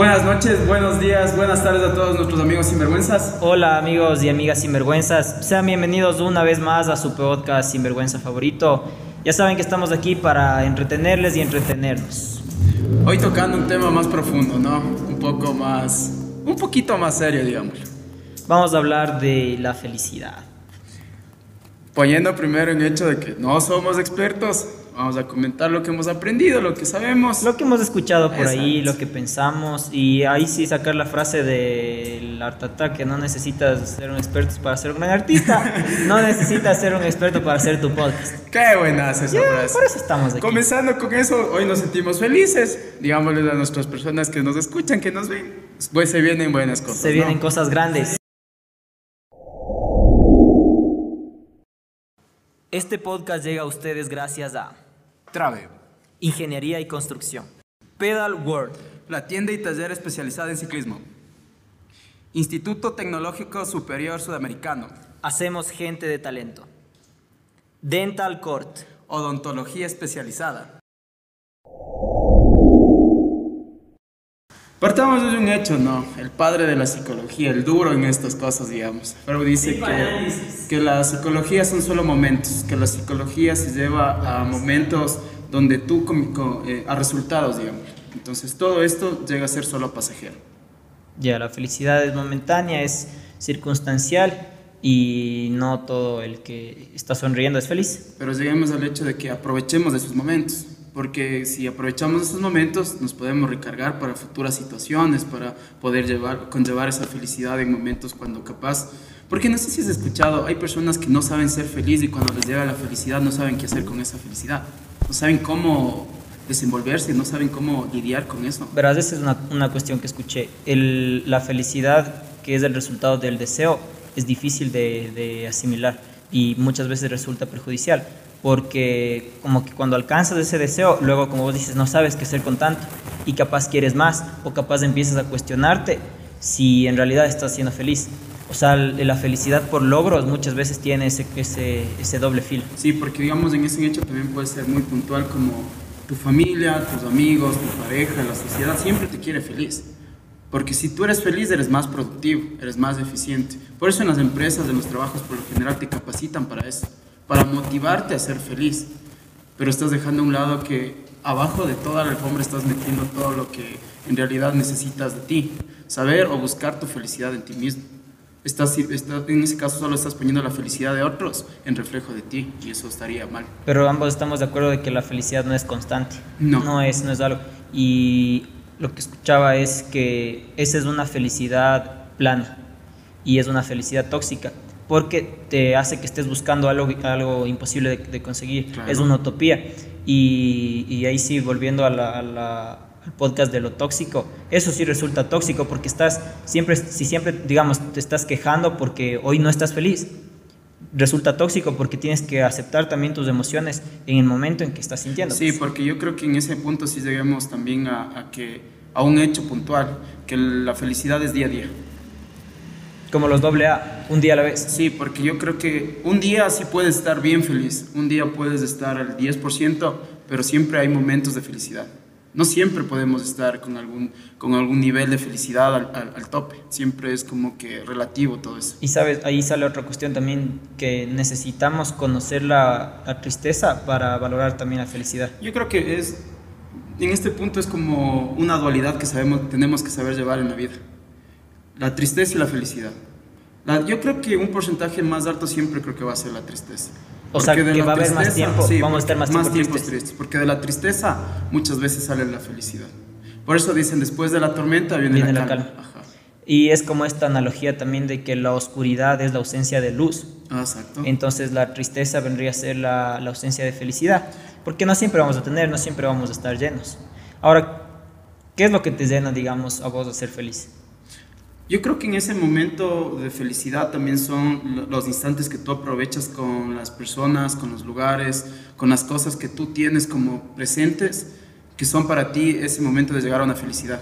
Buenas noches, buenos días, buenas tardes a todos nuestros amigos sinvergüenzas. Hola amigos y amigas sinvergüenzas, sean bienvenidos una vez más a su podcast sinvergüenza favorito. Ya saben que estamos aquí para entretenerles y entretenernos. Hoy tocando un tema más profundo, ¿no? Un poco más, un poquito más serio, digamos. Vamos a hablar de la felicidad. Poniendo primero en hecho de que no somos expertos, Vamos a comentar lo que hemos aprendido, lo que sabemos. Lo que hemos escuchado por ahí, lo que pensamos. Y ahí sí sacar la frase del Artata que no necesitas ser un experto para ser un gran artista. no necesitas ser un experto para hacer tu podcast. Qué buena esa frase. Por eso estamos aquí. Comenzando con eso, hoy nos sentimos felices. Digámosle a nuestras personas que nos escuchan, que nos ven. Pues se vienen buenas cosas. Se vienen cosas grandes. Este podcast llega a ustedes gracias a Trave. Ingeniería y construcción. Pedal World. La tienda y taller especializada en ciclismo. Instituto Tecnológico Superior Sudamericano. Hacemos gente de talento. Dental Court. Odontología especializada. Partamos desde un hecho, ¿no? El padre de la psicología, el duro en estas cosas, digamos. Pero dice que, que la psicología son solo momentos, que la psicología se lleva a momentos donde tú, eh, a resultados, digamos. Entonces todo esto llega a ser solo pasajero. Ya, la felicidad es momentánea, es circunstancial y no todo el que está sonriendo es feliz. Pero lleguemos al hecho de que aprovechemos de esos momentos porque si aprovechamos esos momentos nos podemos recargar para futuras situaciones, para poder llevar, conllevar esa felicidad en momentos cuando capaz, porque no sé si has escuchado, hay personas que no saben ser felices y cuando les llega la felicidad no saben qué hacer con esa felicidad, no saben cómo desenvolverse, no saben cómo lidiar con eso. Verás, esa es una, una cuestión que escuché, el, la felicidad que es el resultado del deseo es difícil de, de asimilar y muchas veces resulta perjudicial porque como que cuando alcanzas ese deseo, luego como vos dices, no sabes qué hacer con tanto y capaz quieres más o capaz empiezas a cuestionarte si en realidad estás siendo feliz. O sea, la felicidad por logros muchas veces tiene ese, ese, ese doble filo. Sí, porque digamos en ese hecho también puede ser muy puntual como tu familia, tus amigos, tu pareja, la sociedad siempre te quiere feliz. Porque si tú eres feliz, eres más productivo, eres más eficiente. Por eso en las empresas, en los trabajos, por lo general te capacitan para eso para motivarte a ser feliz. Pero estás dejando a un lado que abajo de toda la alfombra estás metiendo todo lo que en realidad necesitas de ti. Saber o buscar tu felicidad en ti mismo. Estás, en ese caso solo estás poniendo la felicidad de otros en reflejo de ti y eso estaría mal. Pero ambos estamos de acuerdo de que la felicidad no es constante. No. No es, no es algo. Y lo que escuchaba es que esa es una felicidad plana y es una felicidad tóxica porque te hace que estés buscando algo, algo imposible de, conseguir. Es una utopía. Y, ahí sí, volviendo a la, al podcast de lo tóxico, eso sí resulta tóxico porque estás siempre, si siempre, digamos, te estás quejando porque hoy no estás feliz, resulta tóxico porque tienes que aceptar también tus emociones en el momento en que estás sintiendo. Sí, porque yo creo que en ese punto sí llegamos también a, a, que, a un hecho puntual, que la felicidad es día a día. Como los doble A, un día a la vez. Sí, porque yo creo que un día sí puedes estar bien feliz, un día puedes estar al 10%, pero siempre hay momentos de felicidad. No siempre podemos estar con algún, con algún nivel de felicidad al, al, tope, siempre es como que relativo todo eso. Y sabes, ahí sale otra cuestión también, que necesitamos conocer la, la tristeza para valorar también la felicidad. Yo creo que es, en este punto es como una dualidad que sabemos, tenemos que saber llevar en la vida la tristeza y la felicidad. yo creo que un porcentaje más alto siempre creo que va a ser la tristeza. O sea, que va a haber más tiempo, vamos a estar más, más tiempo tristes. Porque de la tristeza muchas veces sale la felicidad. Por eso dicen, después de la tormenta viene, la, calma. Y es como esta analogía también de que la oscuridad es la ausencia de luz. Ah, exacto. Entonces la tristeza vendría a ser la, la ausencia de felicidad. Porque no siempre vamos a tener, no siempre vamos a estar llenos. Ahora, ¿qué es lo que te llena, digamos, a vos a ser feliz? Yo creo que en ese momento de felicidad también son los instantes que tú aprovechas con las personas, con los lugares, con las cosas que tú tienes como presentes, que son para ti ese momento de llegar a una felicidad.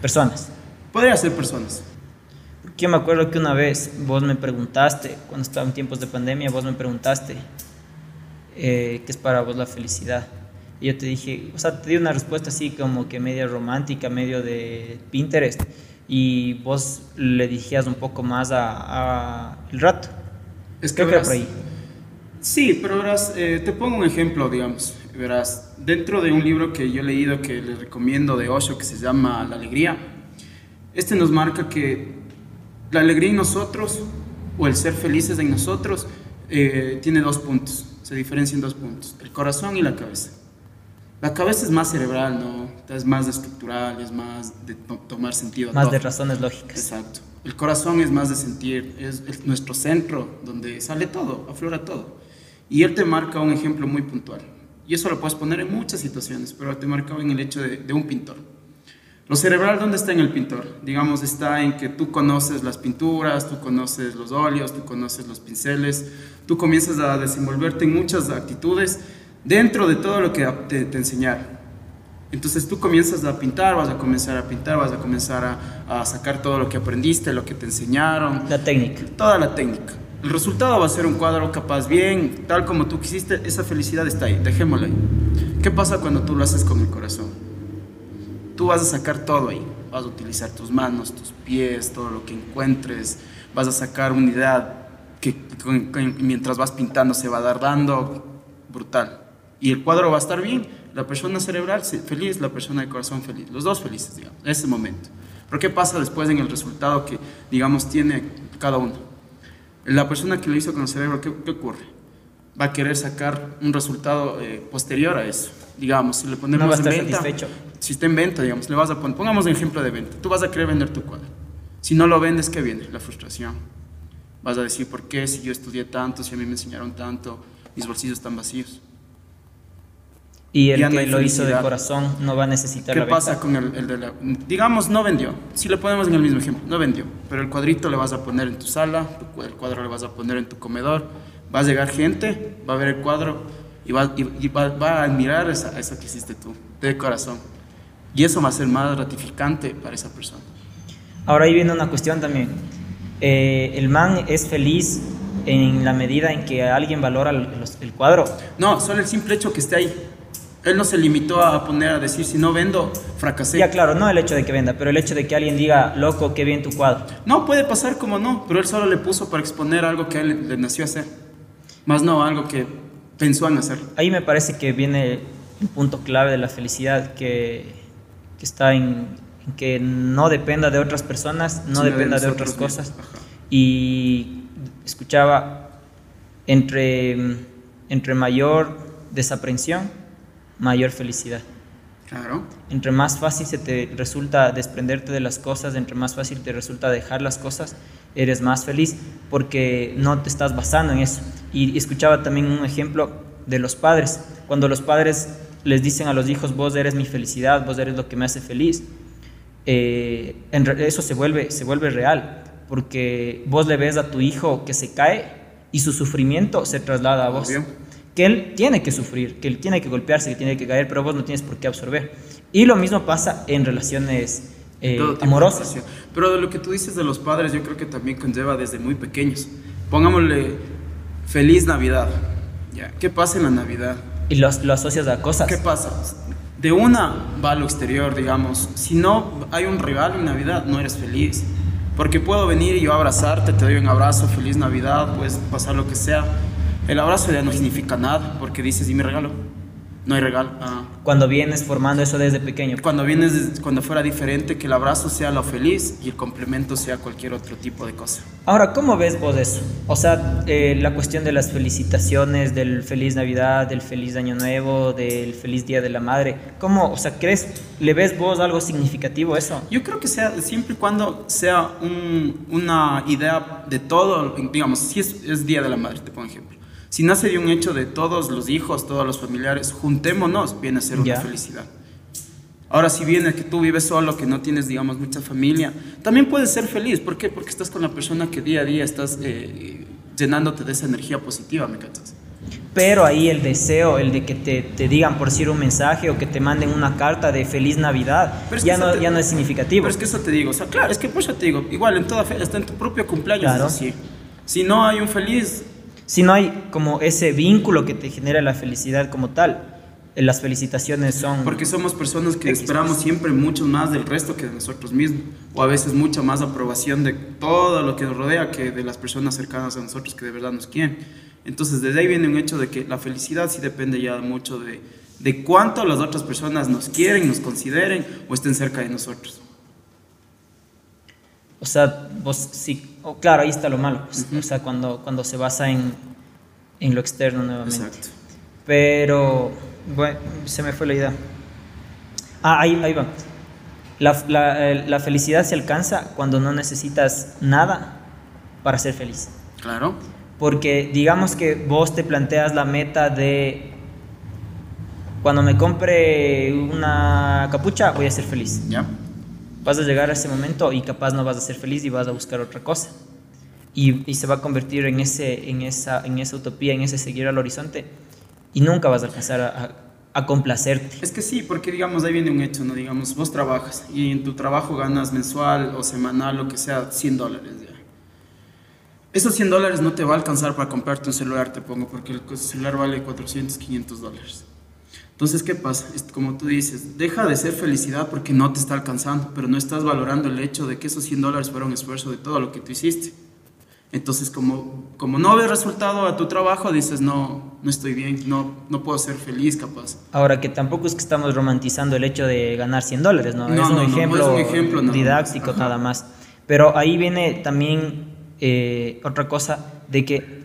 Personas. Podría ser personas. Porque yo me acuerdo que una vez vos me preguntaste, cuando estaba en tiempos de pandemia, vos me preguntaste eh, qué es para vos la felicidad. Y yo te dije, o sea, te di una respuesta así como que medio romántica, medio de Pinterest. Y vos le dirigías un poco más a, a el rato. Es que por ahí. Sí, pero verás, eh, te pongo un ejemplo, digamos. Verás, dentro de un libro que yo he leído que les recomiendo de Osho que se llama La Alegría, este nos marca que la alegría en nosotros o el ser felices en nosotros eh, tiene dos puntos, se diferencia en dos puntos, el corazón y la cabeza. La cabeza es más cerebral, ¿no? Es más estructural, es más de tomar sentido. Más de razones lógicas. Exacto. El corazón es más de sentir, es, nuestro centro donde sale todo, aflora todo. Y él te marca un ejemplo muy puntual. Y eso lo puedes poner en muchas situaciones, pero te marca en el hecho de, de un pintor. Lo cerebral, ¿dónde está en el pintor? Digamos, está en que tú conoces las pinturas, tú conoces los óleos, tú conoces los pinceles, tú comienzas a desenvolverte en muchas actitudes dentro de todo lo que te, te enseñaron. Entonces tú comienzas a pintar, vas a comenzar a pintar, vas a comenzar a, a, sacar todo lo que aprendiste, lo que te enseñaron. La técnica. Toda la técnica. El resultado va a ser un cuadro capaz bien, tal como tú quisiste, esa felicidad está ahí, dejémosla ahí. ¿Qué pasa cuando tú lo haces con el corazón? Tú vas a sacar todo ahí, vas a utilizar tus manos, tus pies, todo lo que encuentres, vas a sacar unidad que, que, que mientras vas pintando se va a dar dando, brutal y el cuadro va a estar bien. La persona cerebral feliz, la persona de corazón feliz, los dos felices, digamos, en ese momento. Pero ¿qué pasa después en el resultado que, digamos, tiene cada uno? La persona que lo hizo con el cerebro, ¿qué, qué ocurre? Va a querer sacar un resultado eh, posterior a eso. Digamos, si le ponemos no va a estar en venta, satisfecho. si está en venta, digamos, le vas a poner, pongamos un ejemplo de venta. Tú vas a querer vender tu cuadro. Si no lo vendes, ¿qué viene? La frustración. Vas a decir, ¿por qué? Si yo estudié tanto, si a mí me enseñaron tanto, mis bolsillos están vacíos. Y el que lo hizo de corazón no va a necesitar ¿Qué la pasa con el, el de la... Digamos, no vendió. Si le ponemos en el mismo ejemplo, no vendió. Pero el cuadrito le vas a poner en tu sala, el cuadro le vas a poner en tu comedor. Va a llegar gente, va a ver el cuadro y va, y, y va, va a admirar esa, eso que hiciste tú, de corazón. Y eso va a ser más gratificante para esa persona. Ahora ahí viene una cuestión también. Eh, el man es feliz en la medida en que alguien valora el, los- el cuadro. No, solo el simple hecho que esté ahí. Él no se limitó a poner a decir, si no vendo, fracasé. Ya claro, no el hecho de que venda, pero el hecho de que alguien diga, loco, qué bien tu cuadro. No, puede pasar como no, pero él solo le puso para exponer algo que a él le nació hacer. Más no algo que pensó en hacer. Ahí me parece que viene un punto clave de la felicidad que, que está en, en que no dependa de otras personas, no de dependa de, nosotros otras cosas. Y escuchaba, entre, entre mayor desaprensión, mayor felicidad. Claro. Entre más fácil se te resulta desprenderte de las cosas, entre más fácil te resulta dejar las cosas, eres más feliz porque no te estás basando en eso. Y escuchaba también un ejemplo de los padres. Cuando los padres les dicen a los hijos, vos eres mi felicidad, vos eres lo que me hace feliz, eh, eso se vuelve, se vuelve real, porque vos le ves a tu hijo que se cae y su sufrimiento se traslada a vos Obvio. Que él tiene que sufrir, que él tiene que golpearse, que tiene que caer, pero vos no tienes por qué absorber. Y lo mismo pasa en relaciones eh, de amorosas. Pero de lo que tú dices de los padres, yo creo que también conlleva desde muy pequeños. Pongámosle feliz Navidad. Ya. ¿Qué pasa en la Navidad? Y los, lo asocias a cosas. ¿Qué pasa? De una va a lo exterior, digamos. Si no hay un regalo en Navidad, no eres feliz. Porque puedo venir y yo abrazarte, te doy un abrazo, feliz Navidad, puedes pasar lo que sea. El abrazo ya no significa nada, porque dices, ¿y mi regalo? No hay regalo. Ah. Cuando vienes formando eso desde pequeño. Cuando vienes, cuando fuera diferente, que el abrazo sea lo feliz y el complemento sea cualquier otro tipo de cosa. Ahora, ¿cómo ves vos eso? O sea, eh, la cuestión de las felicitaciones, del feliz Navidad, del feliz Año Nuevo, del feliz Día de la Madre. ¿Cómo, o sea, crees, le ves vos algo significativo a eso? Yo creo que sea siempre y cuando sea un- una idea de todo, digamos, si es, es Día de la Madre, te pongo ejemplo. Si nace de un hecho de todos los hijos, todos los familiares, juntémonos, viene a ser una Ya. felicidad. Ahora, si viene que tú vives solo, que no tienes, digamos, mucha familia, también puedes ser feliz. ¿Por qué? Porque estás con la persona que día a día estás eh, llenándote de esa energía positiva, ¿me cachas? Pero ahí el deseo, el de que te, te digan por decir un mensaje o que te manden una carta de feliz Navidad, Pero ya no, te- ya no es significativo. Pero es que eso te digo, o sea, claro, es que por eso te digo, igual en toda fe, hasta en tu propio cumpleaños Claro. es así. Si no hay un feliz, Si no hay como ese vínculo que te genera la felicidad como tal, las felicitaciones son... Porque somos personas que esperamos siempre mucho más del resto que de nosotros mismos, o a veces mucha más aprobación de todo lo que nos rodea que de las personas cercanas a nosotros que de verdad nos quieren. Entonces, desde ahí viene un hecho de que la felicidad sí depende ya mucho de, de cuánto las otras personas nos quieren, nos consideren o estén cerca de nosotros. O sea, vos sí, claro, ahí está lo malo, pues, o sea, cuando, cuando se basa en, en lo externo nuevamente. Exacto. Pero, bueno, se me fue la idea. Ah, ahí, ahí va. La, la, la, felicidad se alcanza cuando no necesitas nada para ser feliz. Claro. Porque digamos que vos te planteas la meta de cuando me compre una capucha voy a ser feliz. Ya. Vas a llegar a ese momento y capaz no vas a ser feliz y vas a buscar otra cosa. Y, y se va a convertir en, ese, en, esa, en esa utopía, en ese seguir al horizonte y nunca vas a alcanzar a, a, complacerte. Es que sí, porque digamos, ahí viene un hecho, ¿no? Digamos, vos trabajas y en tu trabajo ganas mensual o semanal, lo que sea, 100 dólares. ¿ya? Esos 100 dólares no te va a alcanzar para comprarte un celular, te pongo, porque el celular vale 400, 500 dólares. Entonces, ¿qué pasa? Como tú dices, deja de ser felicidad porque no te está alcanzando, pero no estás valorando el hecho de que esos 100 dólares fueron esfuerzo de todo lo que tú hiciste. Entonces, como, como no ves resultado a tu trabajo, dices, no, no estoy bien, no, no puedo ser feliz, capaz. Ahora, que tampoco es que estamos romantizando el hecho de ganar 100 dólares, ¿no? es, un ejemplo es un ejemplo didáctico nada más. Pero ahí viene también eh, otra cosa de que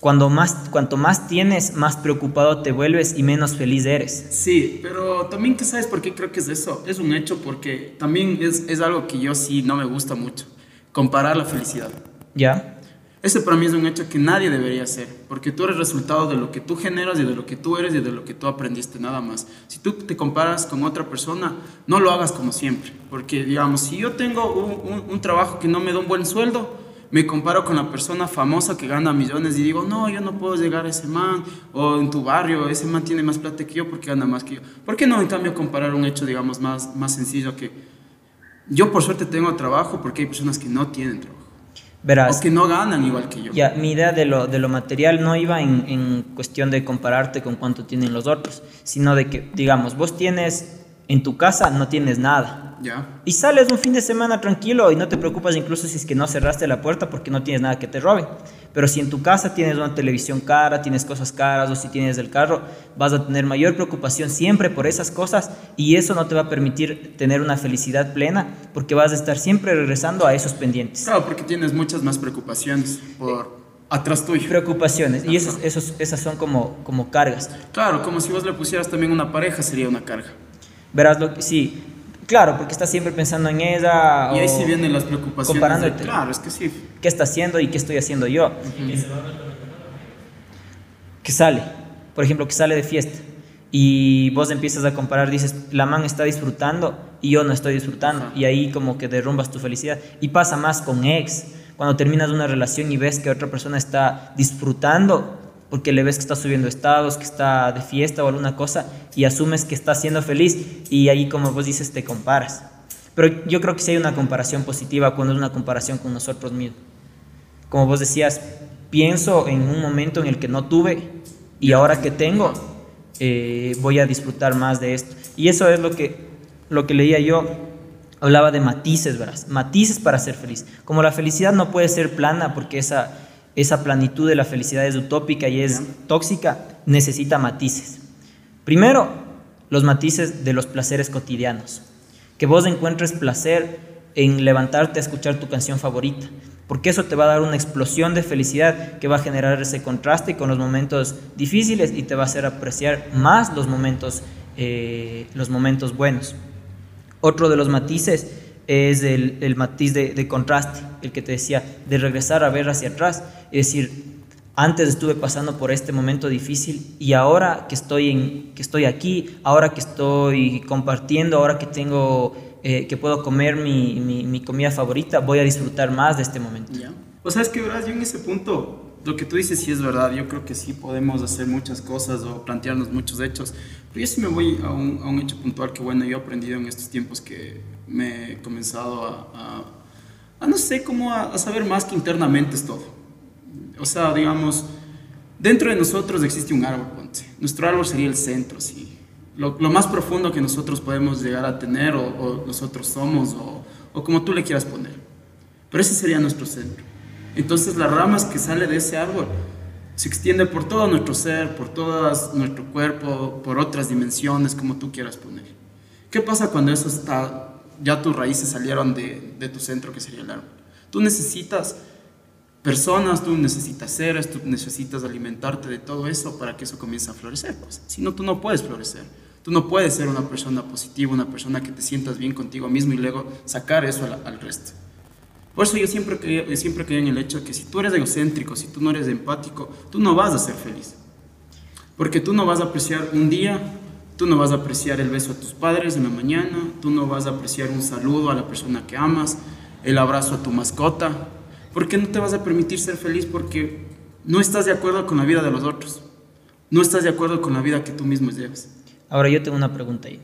cuando más, cuanto más tienes, más preocupado te vuelves y menos feliz eres. Sí, pero también, ¿qué sabes por qué creo que es eso? Es un hecho porque también es, es algo que yo sí no me gusta mucho, comparar la felicidad. ¿Ya? Ese para mí es un hecho que nadie debería hacer, porque tú eres resultado de lo que tú generas y de lo que tú eres y de lo que tú aprendiste, nada más. Si tú te comparas con otra persona, no lo hagas como siempre, porque digamos, si yo tengo un, un, trabajo que no me da un buen sueldo, me comparo con la persona famosa que gana millones y digo, no, yo no puedo llegar a ese man, o en tu barrio, ese man tiene más plata que yo porque gana más que yo. ¿Por qué no, en cambio, comparar un hecho, digamos, más, más sencillo que yo por suerte tengo trabajo porque hay personas que no tienen trabajo? Verás, o que no ganan igual que yo. Ya, mi idea de lo, de lo material no iba en, en, cuestión de compararte con cuánto tienen los otros, sino de que, digamos, vos tienes en tu casa, no tienes nada. Y sales un fin de semana tranquilo y no te preocupas incluso si es que no cerraste la puerta porque no tienes nada que te roben. Pero si en tu casa tienes una televisión cara, tienes cosas caras o si tienes el carro, vas a tener mayor preocupación siempre por esas cosas y eso no te va a permitir tener una felicidad plena porque vas a estar siempre regresando a esos pendientes. Claro, porque tienes muchas más preocupaciones por atrás tuyo. Preocupaciones. Y esos, esos, esas son como, como cargas. Claro, como si vos le pusieras también una pareja, sería una carga. Verás lo que sí. Claro, porque estás siempre pensando en ella. Y ahí sí vienen las preocupaciones. Comparándote. claro, es que sí. ¿Qué está haciendo y qué estoy haciendo yo? Que sale, por ejemplo, que sale de fiesta y vos empiezas a comparar, dices, la man está disfrutando y yo no estoy disfrutando. Y ahí como que derrumbas tu felicidad. Y pasa más con ex. Cuando terminas una relación y ves que otra persona está disfrutando porque le ves que está subiendo estados, que está de fiesta o alguna cosa y asumes que está siendo feliz y ahí como vos dices te comparas. Pero yo creo que sí hay una comparación positiva cuando es una comparación con nosotros mismos. Como vos decías, pienso en un momento en el que no tuve y ahora que tengo eh, voy a disfrutar más de esto. Y eso es lo que, lo que leía yo. Hablaba de matices, ¿verdad? Matices para ser feliz. Como la felicidad no puede ser plana porque esa esa planitud de la felicidad es utópica y es tóxica, necesita matices. Primero, los matices de los placeres cotidianos. Que vos encuentres placer en levantarte a escuchar tu canción favorita, porque eso te va a dar una explosión de felicidad que va a generar ese contraste con los momentos difíciles y te va a hacer apreciar más los momentos, eh, los momentos buenos. Otro de los matices es el, matiz de, contraste, el que te decía, de regresar a ver hacia atrás. Es decir, antes estuve pasando por este momento difícil y ahora que estoy, en, que estoy aquí, ahora que estoy compartiendo, ahora que tengo, eh, que puedo comer mi, mi, comida favorita, voy a disfrutar más de este momento. O sea, es que, yo en ese punto lo que tú dices sí es verdad. Yo creo que sí podemos hacer muchas cosas o plantearnos muchos hechos. Pero yo sí me voy a un, a un hecho puntual que, bueno, yo he aprendido en estos tiempos que me he comenzado a, a, no sé, cómo a, saber más que internamente es todo. O sea, digamos, dentro de nosotros existe un árbol, ponte. Nuestro árbol sería el centro, sí. lo, lo, más profundo que nosotros podemos llegar a tener o, o nosotros somos o, o, como tú le quieras poner. Pero ese sería nuestro centro. Entonces las ramas que sale de ese árbol se extiende por todo nuestro ser, por todo nuestro cuerpo, por otras dimensiones, como tú quieras poner. ¿Qué pasa cuando eso está, ya tus raíces salieron de, de tu centro, que sería el? Tú necesitas personas, tú necesitas seres, tú necesitas alimentarte de todo eso para que eso comience a florecer. Pues. Si no, tú no puedes florecer. Tú no puedes ser una persona positiva, una persona que te sientas bien contigo mismo y luego sacar eso al, resto. Por eso yo siempre creía, siempre creía en el hecho que si tú eres egocéntrico, si tú no eres empático, tú no vas a ser feliz. Porque tú no vas a apreciar un día, tú no vas a apreciar el beso a tus padres en la mañana, tú no vas a apreciar un saludo a la persona que amas, el abrazo a tu mascota, ¿Por qué no te vas a permitir ser feliz? Porque no estás de acuerdo con la vida de los otros. No estás de acuerdo con la vida que tú mismo llevas. Ahora yo tengo una pregunta ahí.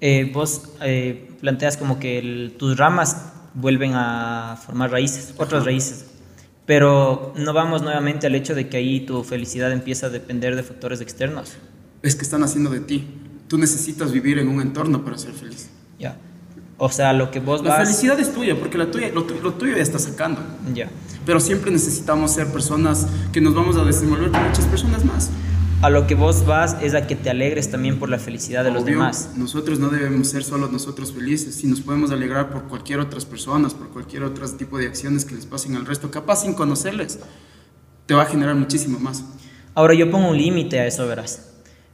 Eh, vos eh, planteas como que el, tus ramas vuelven a formar raíces, otras raíces. Pero no vamos nuevamente al hecho de que ahí tu felicidad empieza a depender de factores externos. Es que están haciendo de ti. Tú necesitas vivir en un entorno para ser feliz. Ya. O sea, lo que vos la vas... La felicidad es tuya, porque la tuya, lo, lo tuyo ya está sacando. Ya. Pero siempre necesitamos ser personas que nos vamos a desenvolver con muchas personas más. A lo que vos vas es a que te alegres también por la felicidad de Obvio, los demás. Nosotros no debemos ser solo nosotros felices, si nos podemos alegrar por cualquier otras personas, por cualquier otro tipo de acciones que les pasen al resto, capaz sin conocerles, te va a generar muchísimo más. Ahora yo pongo un límite a eso, verás.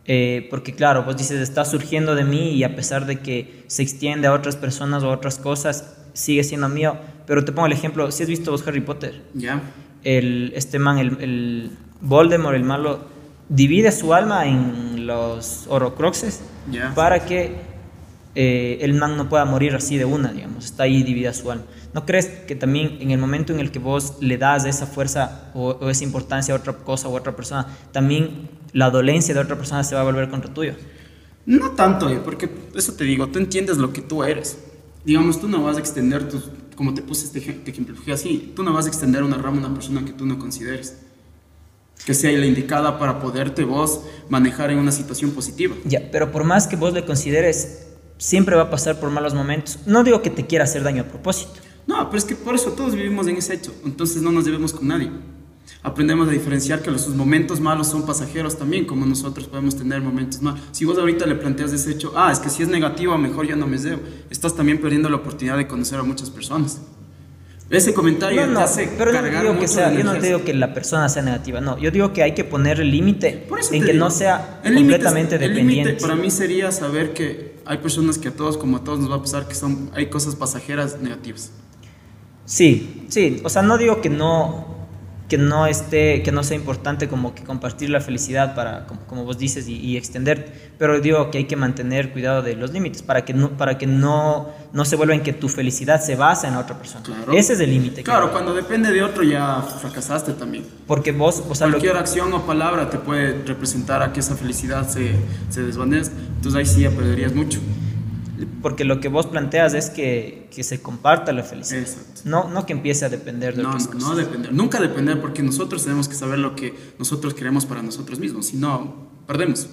Eh, porque claro, vos dices, está surgiendo de mí y a pesar de que se extiende a otras personas o a otras cosas, sigue siendo mío. Pero te pongo el ejemplo, si has visto vos Harry Potter, Ya. el, este man, el, el Voldemort, el malo, divide su alma en los Horrocruxes Ya. para que eh, el man no pueda morir así de una, digamos, está ahí dividida su alma. ¿No crees que también en el momento en el que vos le das esa fuerza o, o esa importancia a otra cosa o a otra persona, también la dolencia de otra persona se va a volver contra tuyo? No tanto, eh, porque eso te digo, tú entiendes lo que tú eres. Digamos, tú no vas a extender tus, como te puse este ej- te ejemplifiqué así, tú no vas a extender una rama a una persona que tú no consideres. Que sea la indicada para poderte vos manejar en una situación positiva. Ya, pero por más que vos le consideres, siempre va a pasar por malos momentos. No digo que te quiera hacer daño a propósito. No, pero es que por eso todos vivimos en ese hecho, entonces no nos debemos con nadie. Aprendemos a diferenciar que los momentos malos son pasajeros también, como nosotros podemos tener momentos malos. Si vos ahorita le planteas ese hecho, ah, es que si es negativo, mejor ya no me debo, estás también perdiendo la oportunidad de conocer a muchas personas. Ese comentario No, no, te hace pero no digo que sea, yo no te digo que la persona sea negativa, no, yo digo que hay que poner el límite en que digo, no sea el límite es- completamente el límite dependiente. para mí sería saber que hay personas que a todos, como a todos nos va a pasar, que son, hay cosas pasajeras negativas. Sí, sí, o sea, no digo que no que no esté que no sea importante como que compartir la felicidad para como, como vos dices y, y extender, pero digo que hay que mantener cuidado de los límites para que no para que no no se vuelva en que tu felicidad se basa en otra persona. Claro. Ese es el límite. Claro, cuando depende de otro ya fracasaste también. porque vos, o sea, lo que- Cualquier acción o palabra te puede representar a que esa felicidad se, se desvanezca. Entonces ahí sí ya perderías mucho. Porque lo que vos planteas es que, que se comparta la felicidad. Exacto. No, no que empiece a depender de No, otras no, cosas. no depender. Nunca depender porque nosotros tenemos que saber lo que nosotros queremos para nosotros mismos. Si no, perdemos.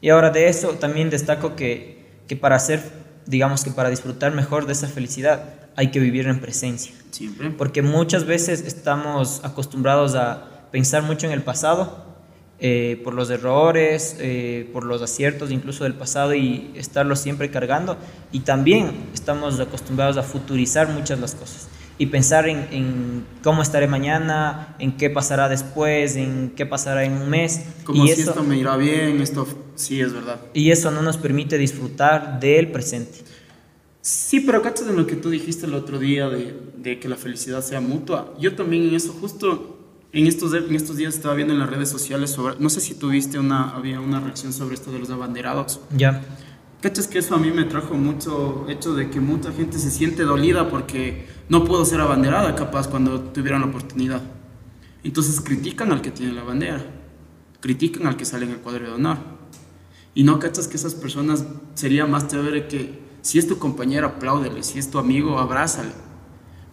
Y ahora de eso también destaco que, que para hacer, digamos que para disfrutar mejor de esa felicidad hay que vivir en presencia. Siempre. Porque muchas veces estamos acostumbrados a pensar mucho en el pasado, eh, por los errores, eh, por los aciertos incluso del pasado y estarlos siempre cargando. Y también estamos acostumbrados a futurizar muchas las cosas y pensar en, en cómo estaré mañana, en qué pasará después, en qué pasará en un mes. Como y si eso, esto me irá bien, esto sí es verdad. y eso no nos permite disfrutar del presente. Sí, pero cachas en lo que tú dijiste el otro día de, de que la felicidad sea mutua. Yo también en eso, justo en estos, en estos días estaba viendo en las redes sociales sobre, no sé si tuviste una, había una reacción sobre esto de los abanderados. Ya. Cachas que eso a mí me trajo mucho hecho de que mucha gente se siente dolida porque no pudo ser abanderada capaz cuando tuvieron la oportunidad. Entonces critican al que tiene la bandera, critican al que sale en el cuadro de honor. Y no cachas que esas personas sería más chévere que si es tu compañero apláudele, si es tu amigo abrázale.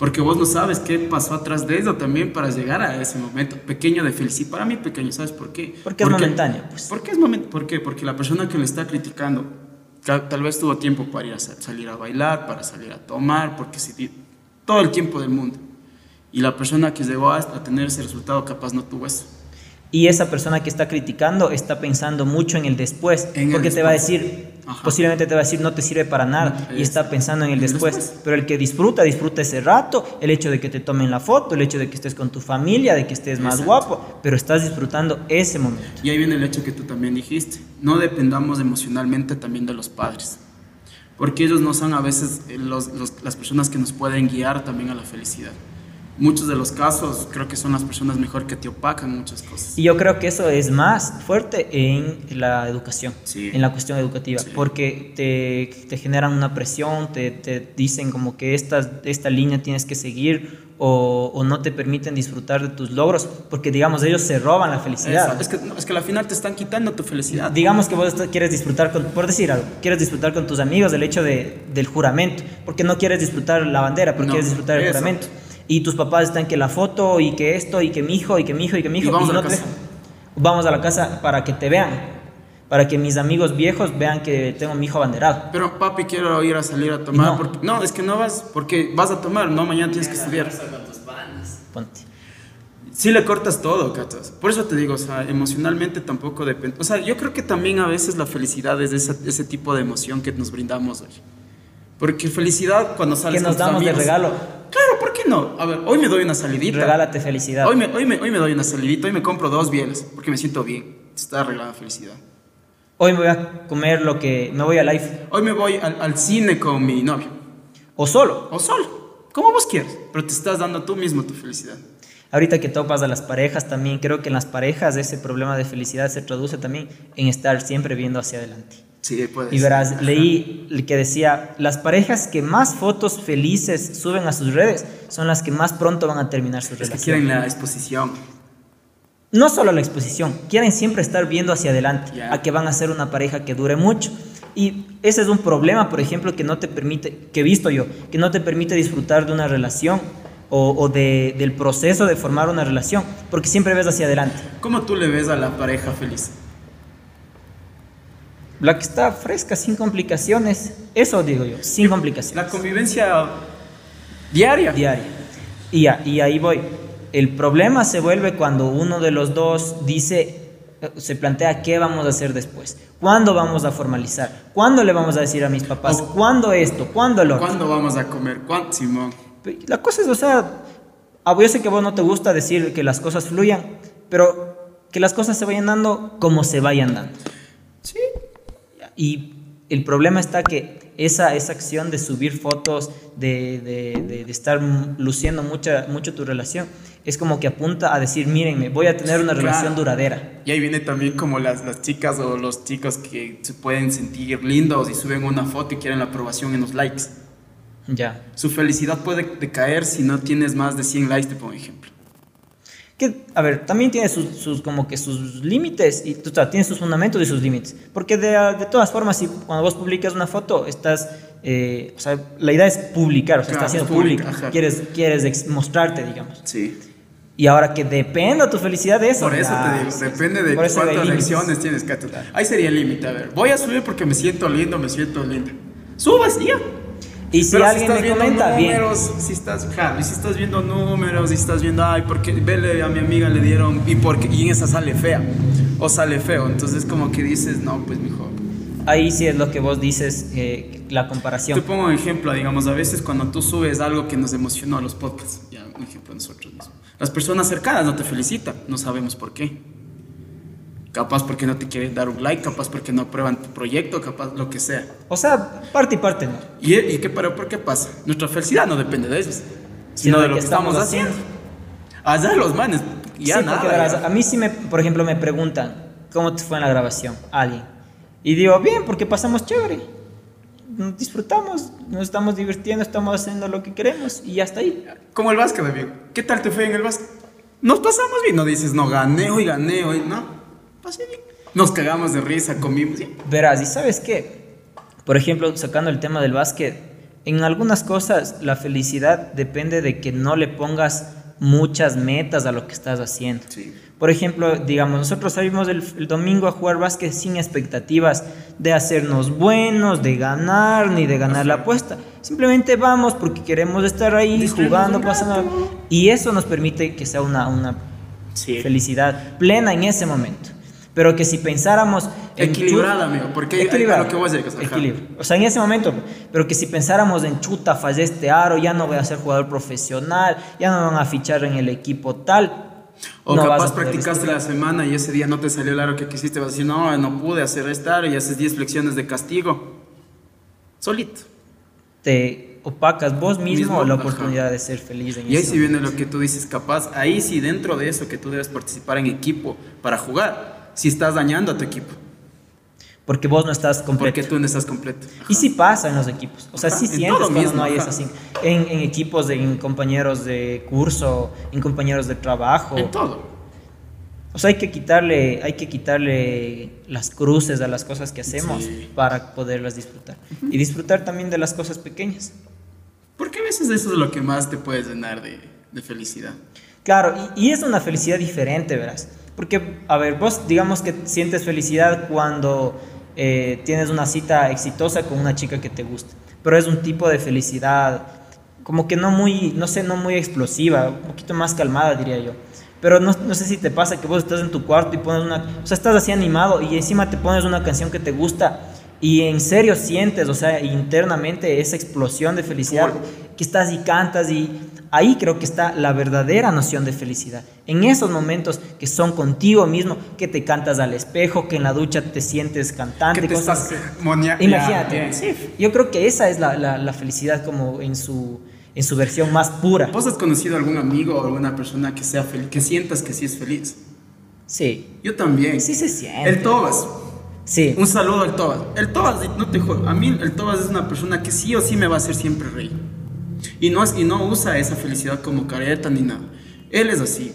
Porque vos no sabes qué pasó atrás de eso también para llegar a ese momento pequeño de felicidad. Para mí pequeño, ¿sabes por qué? Porque, es momentáneo. Pues. ¿Por qué es momentáneo? ¿Por qué? Porque la persona que le está criticando tal vez tuvo tiempo para ir a salir a bailar, para salir a tomar, porque si todo el tiempo del mundo. Y la persona que llegó a tener ese resultado capaz no tuvo eso. Y esa persona que está criticando está pensando mucho en el después, porque te va a decir, posiblemente te va a decir no te sirve para nada, y está pensando en el, después. Pero el que disfruta, disfruta ese rato, el hecho de que te tomen la foto, el hecho de que estés con tu familia, de que estés más guapo, pero estás disfrutando ese momento. Y ahí viene el hecho que tú también dijiste, no dependamos emocionalmente también de los padres, porque ellos no son a veces las personas que nos pueden guiar también a la felicidad muchos de los casos creo que son las personas mejor que te opacan muchas cosas. Y yo creo que eso es más fuerte en la educación, en la cuestión educativa, porque te, te, generan una presión, te, te, dicen como que esta, esta línea tienes que seguir o, o, no te permiten disfrutar de tus logros, porque digamos ellos se roban la felicidad. Es que, es que al final te están quitando tu felicidad. Digamos que vos quieres disfrutar, con, por decir algo, quieres disfrutar con tus amigos del hecho de, del juramento, porque no quieres disfrutar la bandera, porque quieres disfrutar el juramento y tus papás están que la foto y que esto y que mi hijo y que mi hijo y que mi hijo. Y vamos a la casa. Vamos a la casa para que te vean, para que mis amigos viejos vean que tengo mi hijo abanderado. Pero papi, quiero ir a salir a tomar. No, no es que no vas, porque vas a tomar, no, mañana tienes que estudiar. Ponte. Sí le cortas todo, ¿cachas? Por eso te digo, o sea, emocionalmente tampoco depende. O sea, yo creo que también a veces la felicidad es ese, ese tipo de emoción que nos brindamos hoy. Porque felicidad cuando sales que nos damos de regalo. Claro, ¿por qué no? A ver, hoy me doy una salidita. Regálate felicidad. Hoy me, hoy me, hoy me doy una salidita, hoy me compro dos bienes porque me siento bien. Está arreglada felicidad. Hoy me voy a comer lo que... Me voy a live. Hoy me voy al, al cine con mi novio. O solo. O solo. Como vos quieras. Pero te estás dando tú mismo tu felicidad. Ahorita que topas a las parejas también, creo que en las parejas ese problema de felicidad se traduce también en estar siempre viendo hacia adelante. Sí, puede Y verás, leí que decía, las parejas que más fotos felices suben a sus redes son las que más pronto van a terminar su relación. quieren la exposición. No solo la exposición, quieren siempre estar viendo hacia adelante, a que van a ser una pareja que dure mucho. Y ese es un problema, por ejemplo, que no te permite, que he visto yo, que no te permite disfrutar de una relación o, o de, del proceso de formar una relación, porque siempre ves hacia adelante. ¿Cómo tú le ves a la pareja feliz? La que está fresca, sin complicaciones, eso digo yo, sin complicaciones. La convivencia diaria. Diaria. Y, y ahí voy. El problema se vuelve cuando uno de los dos dice, se plantea qué vamos a hacer después, cuándo vamos a formalizar, cuándo le vamos a decir a mis papás, cuándo esto, cuándo lo otro. ¿Cuándo vamos a comer? ¿Cuándo, Simón? La cosa es, o sea, yo sé que a vos no te gusta decir que las cosas fluyan, pero que las cosas se vayan dando como se vayan dando. Sí, y el problema está que esa, esa acción de subir fotos, de, de, de, estar luciendo mucha, mucho tu relación, es como que apunta a decir, mírenme, voy a tener una relación duradera. Y ahí viene también como las, las chicas o los chicos que se pueden sentir lindos y suben una foto y quieren la aprobación en los likes. Ya. Su felicidad puede decaer si no tienes más de 100 likes, por ejemplo que, a ver, también tiene sus, sus como que sus límites, y, o sea, tiene sus fundamentos y sus límites. Porque de, de, todas formas, si cuando vos publicas una foto, estás, eh, o sea, la idea es publicar, o sea, estás haciendo pública, quieres, quieres mostrarte, digamos. Sí. Y ahora que dependa tu felicidad de eso. Por eso te digo, depende de cuántas lecciones tienes que hacer. Ahí sería el límite, a ver, voy a subir porque me siento lindo, me siento linda. Subas ya. Y si alguien me comenta, números, bien. Si estás, si estás viendo números, si estás viendo, ay, porque vele a mi amiga le dieron, y, porque, y en esa sale fea, o sale feo. Entonces, como que dices, no, pues mejor. Ahí sí es lo que vos dices, eh, la comparación. Te pongo un ejemplo, digamos, a veces cuando tú subes algo que nos emocionó a los podcasts, ya un ejemplo nosotros mismos. Las personas cercanas no te felicitan, no sabemos por qué capaz porque no te quieren dar un like, capaz porque no aprueban tu proyecto, capaz lo que sea. O sea, parte y parte, ¿no? ¿Y, y qué, pero por qué pasa? Nuestra felicidad no depende de ellos, sino de lo que, estamos haciendo. Allá los manes, ya sí, nada. a mí sí, me, por ejemplo, me preguntan, ¿cómo te fue en la grabación? Alguien. Y digo, bien, porque pasamos chévere. Disfrutamos, nos estamos divirtiendo, estamos haciendo lo que queremos y ya está ahí. Como el básquet, amigo. ¿Qué tal te fue en el básquet? Nos pasamos bien, no dices, no gané hoy, gané hoy, no pasé bien. Nos cagamos de risa, comimos. Verás, ¿y sabes qué? Por ejemplo, sacando el tema del básquet, en algunas cosas la felicidad depende de que no le pongas muchas metas a lo que estás haciendo. Sí. Por ejemplo, digamos, nosotros salimos el, el domingo a jugar básquet sin expectativas de hacernos buenos, de ganar, ni de ganar la apuesta. Simplemente vamos porque queremos estar ahí jugando, pasando. Y eso nos permite que sea una, una Sí. felicidad plena en ese momento. Pero que si pensáramos... en Equilibrada, amigo, porque Equilibrada. a lo que vos ajá. Equilibrio. O sea, en ese momento, pero que si pensáramos en chuta, fallé este aro, ya no voy a ser jugador profesional, ya no me van a fichar en el equipo tal. O no capaz poder practicaste la semana y ese día no te salió el aro que quisiste, vas a decir, no, no pude hacer esta aro y haces 10 flexiones de castigo. Solito. Te opacas vos mismo, Mismo, la ajá. oportunidad de ser feliz en Y ahí sí viene lo que tú dices, capaz, ahí sí dentro de eso que tú debes participar en equipo para jugar, si estás dañando a tu equipo, Porque vos no estás completo. porque tú no estás completo. Y sí pasa en los equipos. O sea, Ajá, sí en sientes todo cuando mismo, no hay ajá. esa sin- en, en equipos, de- en compañeros de curso, en compañeros de trabajo. En todo. O sea, hay que quitarle, hay que quitarle las cruces a las cosas que hacemos Sí. para poderlas disfrutar. Y disfrutar también de las cosas pequeñas. Porque a veces eso es lo que más te puede llenar de, de felicidad. Claro, y, y es una felicidad diferente, verás. Porque, a ver, vos digamos que sientes felicidad cuando eh, tienes una cita exitosa con una chica que te gusta. Pero es un tipo de felicidad como que no muy, no sé, no muy explosiva, un poquito más calmada, diría yo. Pero no, no sé si te pasa que vos estás en tu cuarto y pones una... O sea, estás así animado y encima te pones una canción que te gusta y en serio sientes, o sea, internamente esa explosión de felicidad. Que estás y cantas y ahí creo que está la verdadera noción de felicidad. En esos momentos que son contigo mismo, que te cantas al espejo, que en la ducha te sientes cantante. Que te cosas estás monia- Imagínate. Sí, yo creo que esa es la, la- la felicidad como en su, en su versión más pura. ¿Vos has conocido algún amigo o alguna persona que sea feliz, que sientas que sí es feliz? Sí, Yo también. sí se siente. El Tobas. Sí, Un saludo al Tobas. El Tobas, no te jodas, a mí el Tobas es una persona que sí o sí me va a hacer siempre reír. Y no, es, y no usa esa felicidad como careta ni nada. Él es así.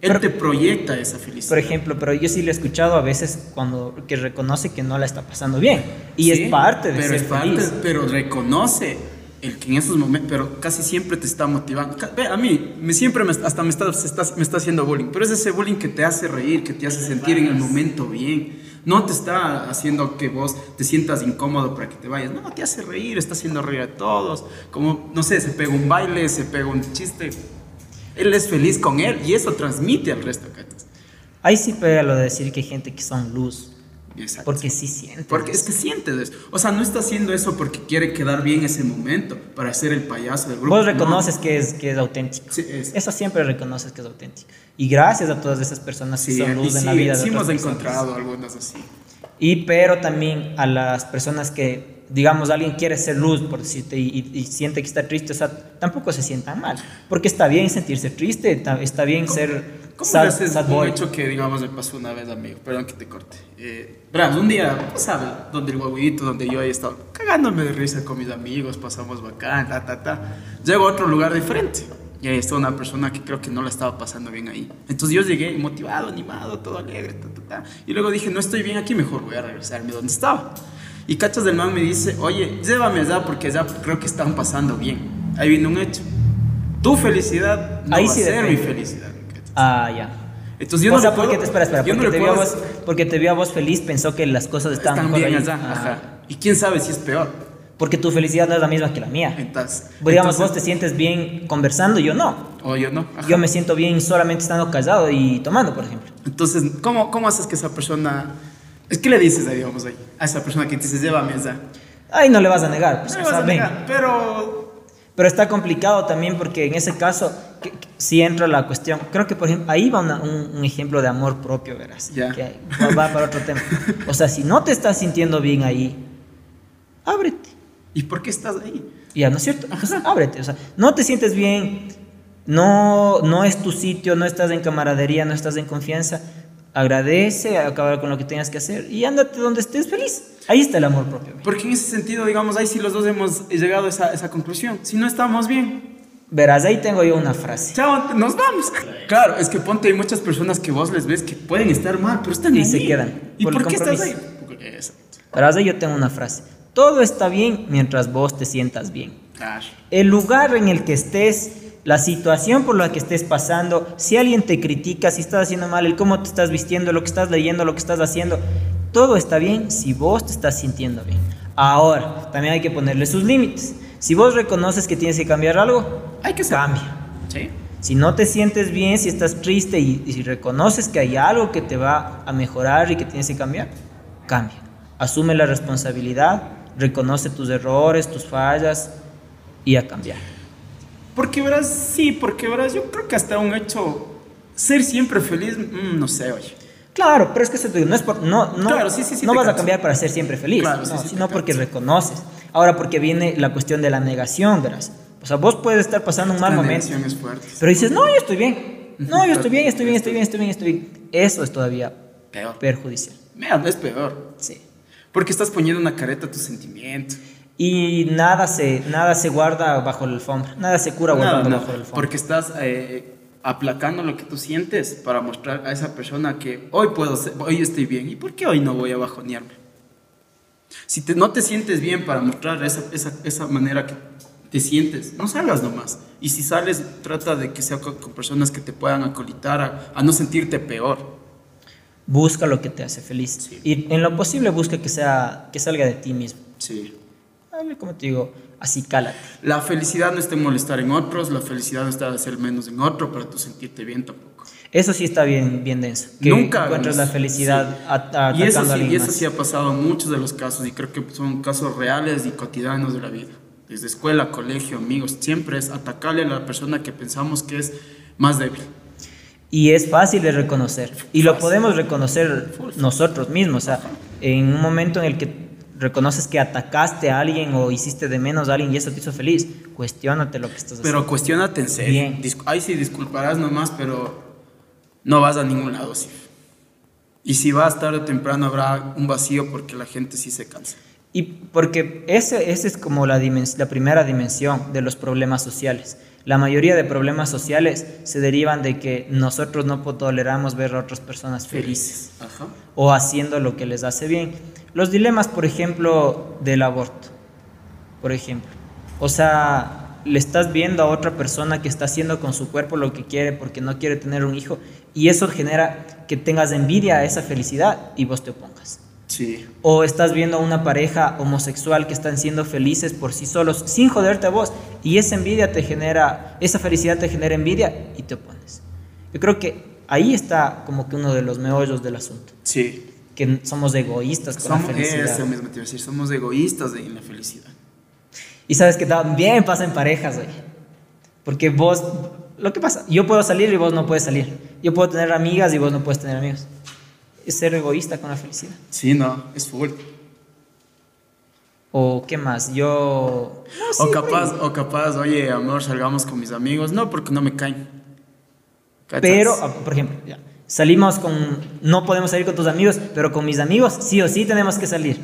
Él Pero- te proyecta esa felicidad. por ejemplo, pero yo sí le he escuchado a veces cuando que reconoce que no la está pasando bien. Y Sí, es parte de pero ser es parte, feliz. pero reconoce el que en esos momentos, pero casi siempre te está motivando. Ve, a mí, me, siempre me, hasta me está, está- me está haciendo bullying, pero es ese bullying que te hace reír, que te hace sentir en el momento bien. No te está haciendo que vos te sientas incómodo para que te vayas. No, te hace reír, está haciendo reír a todos. Como, no sé, se pega un baile, se pega un chiste. Él es feliz con él y eso transmite al resto, ¿cachas? Ahí sí pega lo de decir que hay gente que son luz. Exacto. Porque sí siente. Porque es que sientes eso. O sea, no está haciendo eso porque quiere quedar bien ese momento para ser el payaso del grupo. Vos no. reconoces que es, que es auténtico. Sí, es- Eso siempre reconoces que es auténtico. Y gracias a todas esas personas que Sí, son y luz en sí, la vida de sí hemos otras personas. encontrado algunas así. Y pero también a las personas que, digamos, alguien quiere ser luz, por decirte, y, y- y siente que está triste, o sea, tampoco se sientan mal. Porque está bien sentirse triste, está bien ser ¿Cómo sad, un boy. hecho que, digamos, me pasó una vez, amigo? Perdón que te corte. Eh, un día, pues, ¿sabes? Donde el huevito, donde yo he estado cagándome de risa con mis amigos, pasamos bacán, ta, ta, ta. Llego a otro lugar diferente. Y ahí está una persona que creo que no la estaba pasando bien ahí. Entonces yo llegué motivado, animado, todo alegre, ta, ta, ta. Y luego dije, no estoy bien aquí, mejor voy a regresarme donde estaba. Y cachas del man me dice, oye, llévame allá porque allá creo que están pasando bien. Ahí viene un hecho. Tu felicidad no Ahí va sí a ser mi depende. felicidad. Ah, ya. Entonces yo o no sea, le puedo- porque te espera, espera, no porque, te vio a puedo- vos, porque te vio a vos feliz, pensó que las cosas estaban mejor bien ahí. allá, Ah, ajá. Y quién sabe si es peor. Porque tu felicidad no es la misma que la mía. Entonces, Pues, digamos, entonces- vos te sientes bien conversando, yo no. o yo no. ajá. Yo me siento bien solamente estando callado y tomando, por ejemplo. Entonces, ¿cómo, ¿cómo haces que esa persona... Es que le dices digamos, ahí, a esa persona que te dices, llévame allá? Ahí no le vas a negar, pues, No le vas a negar, pero... Pero está complicado también porque en ese caso que- sí entra la cuestión. Creo que, por ejemplo, ahí va una- un, un ejemplo de amor propio, verás. Ya. Que va, va para otro tema. O sea, si no te estás sintiendo bien ahí, ábrete. ¿Y por qué estás ahí? Ya, ¿no es cierto? Entonces, ábrete. O sea, no te sientes bien, no, no es tu sitio, no estás en camaradería, no estás en confianza. Agradece, acabar con lo que tengas que hacer y ándate donde estés feliz. Ahí está el amor propio. Porque en ese sentido, digamos, ahí sí los dos hemos llegado a esa, esa conclusión. Si no estamos bien, Verás, ahí tengo yo una frase. chao, nos vamos. Claro, es que ponte, hay muchas personas que vos les ves que pueden estar mal, pero están Y ahí. se quedan, ¿Y por qué estás ahí? Exacto. Verás, ahí yo tengo una frase. Todo está bien mientras vos te sientas bien. Claro. El lugar en el que estés, la situación por la que estés pasando, si alguien te critica, si estás haciendo mal, el cómo te estás vistiendo, lo que estás leyendo, lo que estás haciendo, todo está bien si vos te estás sintiendo bien. Ahora, también hay que ponerle sus límites. Si vos reconoces que tienes que cambiar algo, Hay que cambia. Sí. Si no te sientes bien, si estás triste y, y si reconoces que hay algo que te va a mejorar y que tienes que cambiar, cambia. Asume la responsabilidad, reconoce tus errores, tus fallas y a cambiar. Porque verás, sí, porque verás, yo creo que hasta un hecho, ser siempre feliz, mm, no sé, oye. Claro, pero es que eso te digo, no es por, no, no, Claro, sí, sí, sí, no vas a canso. cambiar para ser siempre feliz, Claro, no, sino porque reconoces. Ahora porque viene la cuestión de la negación, verás. O sea, vos puedes estar pasando un mal La momento, es fuerte. pero dices, no, yo estoy bien. No, yo estoy bien, estoy bien, estoy bien, estoy bien, estoy bien. Eso es todavía Peor. perjudicial. Mira, es peor. Sí. Porque estás poniendo una careta a tu sentimiento. Y nada se, nada se guarda bajo la alfombra, nada se cura guardando nada, bajo la alfombra. porque estás eh, aplacando lo que tú sientes para mostrar a esa persona que hoy puedo ser, hoy estoy bien. ¿Y por qué hoy no voy a bajonearme? Si te- no te sientes bien para mostrar esa, esa, esa manera que te sientes, no salgas nomás. Y si sales, trata de que sea con, con personas que te puedan acolitar a, a no sentirte peor. Busca lo que te hace feliz. Sí. Y en lo posible busca que, sea, que salga de ti mismo. Sí. Como te digo, así cálate. La felicidad no está en molestar en otros, la felicidad no está en hacer menos en otro para tú sentirte bien tampoco. Eso sí está bien, bien denso. Que Nunca encuentras la felicidad sí. a- a- Y eso, atacando a sí, y eso más. sí ha pasado en muchos de los casos y creo que son casos reales y cotidianos de la vida. Desde escuela, colegio, amigos, siempre es atacarle a la persona que pensamos que es más débil. Y es fácil de reconocer. Y lo podemos reconocer nosotros mismos. O sea, en un momento en el que reconoces que atacaste a alguien o hiciste de menos a alguien y eso te hizo feliz, cuestiónate lo que estás haciendo. Pero cuestionate en serio. Bien. Ahí sí disculparás nomás, pero no vas a ningún lado, sí. Y si vas tarde o temprano habrá un vacío porque la gente sí se cansa. Y porque ese, ese es como la, la primera dimensión de los problemas sociales. La mayoría de problemas sociales se derivan de que nosotros no toleramos ver a otras personas felices Ajá. o haciendo lo que les hace bien. Los dilemas, por ejemplo, del aborto, por ejemplo. O sea, le estás viendo a otra persona que está haciendo con su cuerpo lo que quiere porque no quiere tener un hijo y eso genera que tengas envidia a esa felicidad y vos te opongas. Sí. O estás viendo a una pareja homosexual que están siendo felices por sí solos sin joderte a vos y esa envidia te genera, esa felicidad te genera envidia y te opones. Yo creo que ahí está como que uno de los meollos del asunto, Sí. que somos egoístas con Somos, la felicidad. eso mismo te iba a decir, somos egoístas de- en la felicidad. Y sabes que también pasa en parejas, güey. Porque vos, lo que pasa, yo puedo salir y vos no puedes salir. Yo puedo tener amigas y vos no puedes tener amigos. Es ser egoísta con la felicidad. Sí, no, es full. O qué más, yo... No, sí, o capaz, güey. o capaz, oye, amor, salgamos con mis amigos. No, porque no me caen. ¿Cachas? Pero, ah, por ejemplo, ya, salimos con... No podemos salir con tus amigos, pero con mis amigos sí o sí tenemos que salir.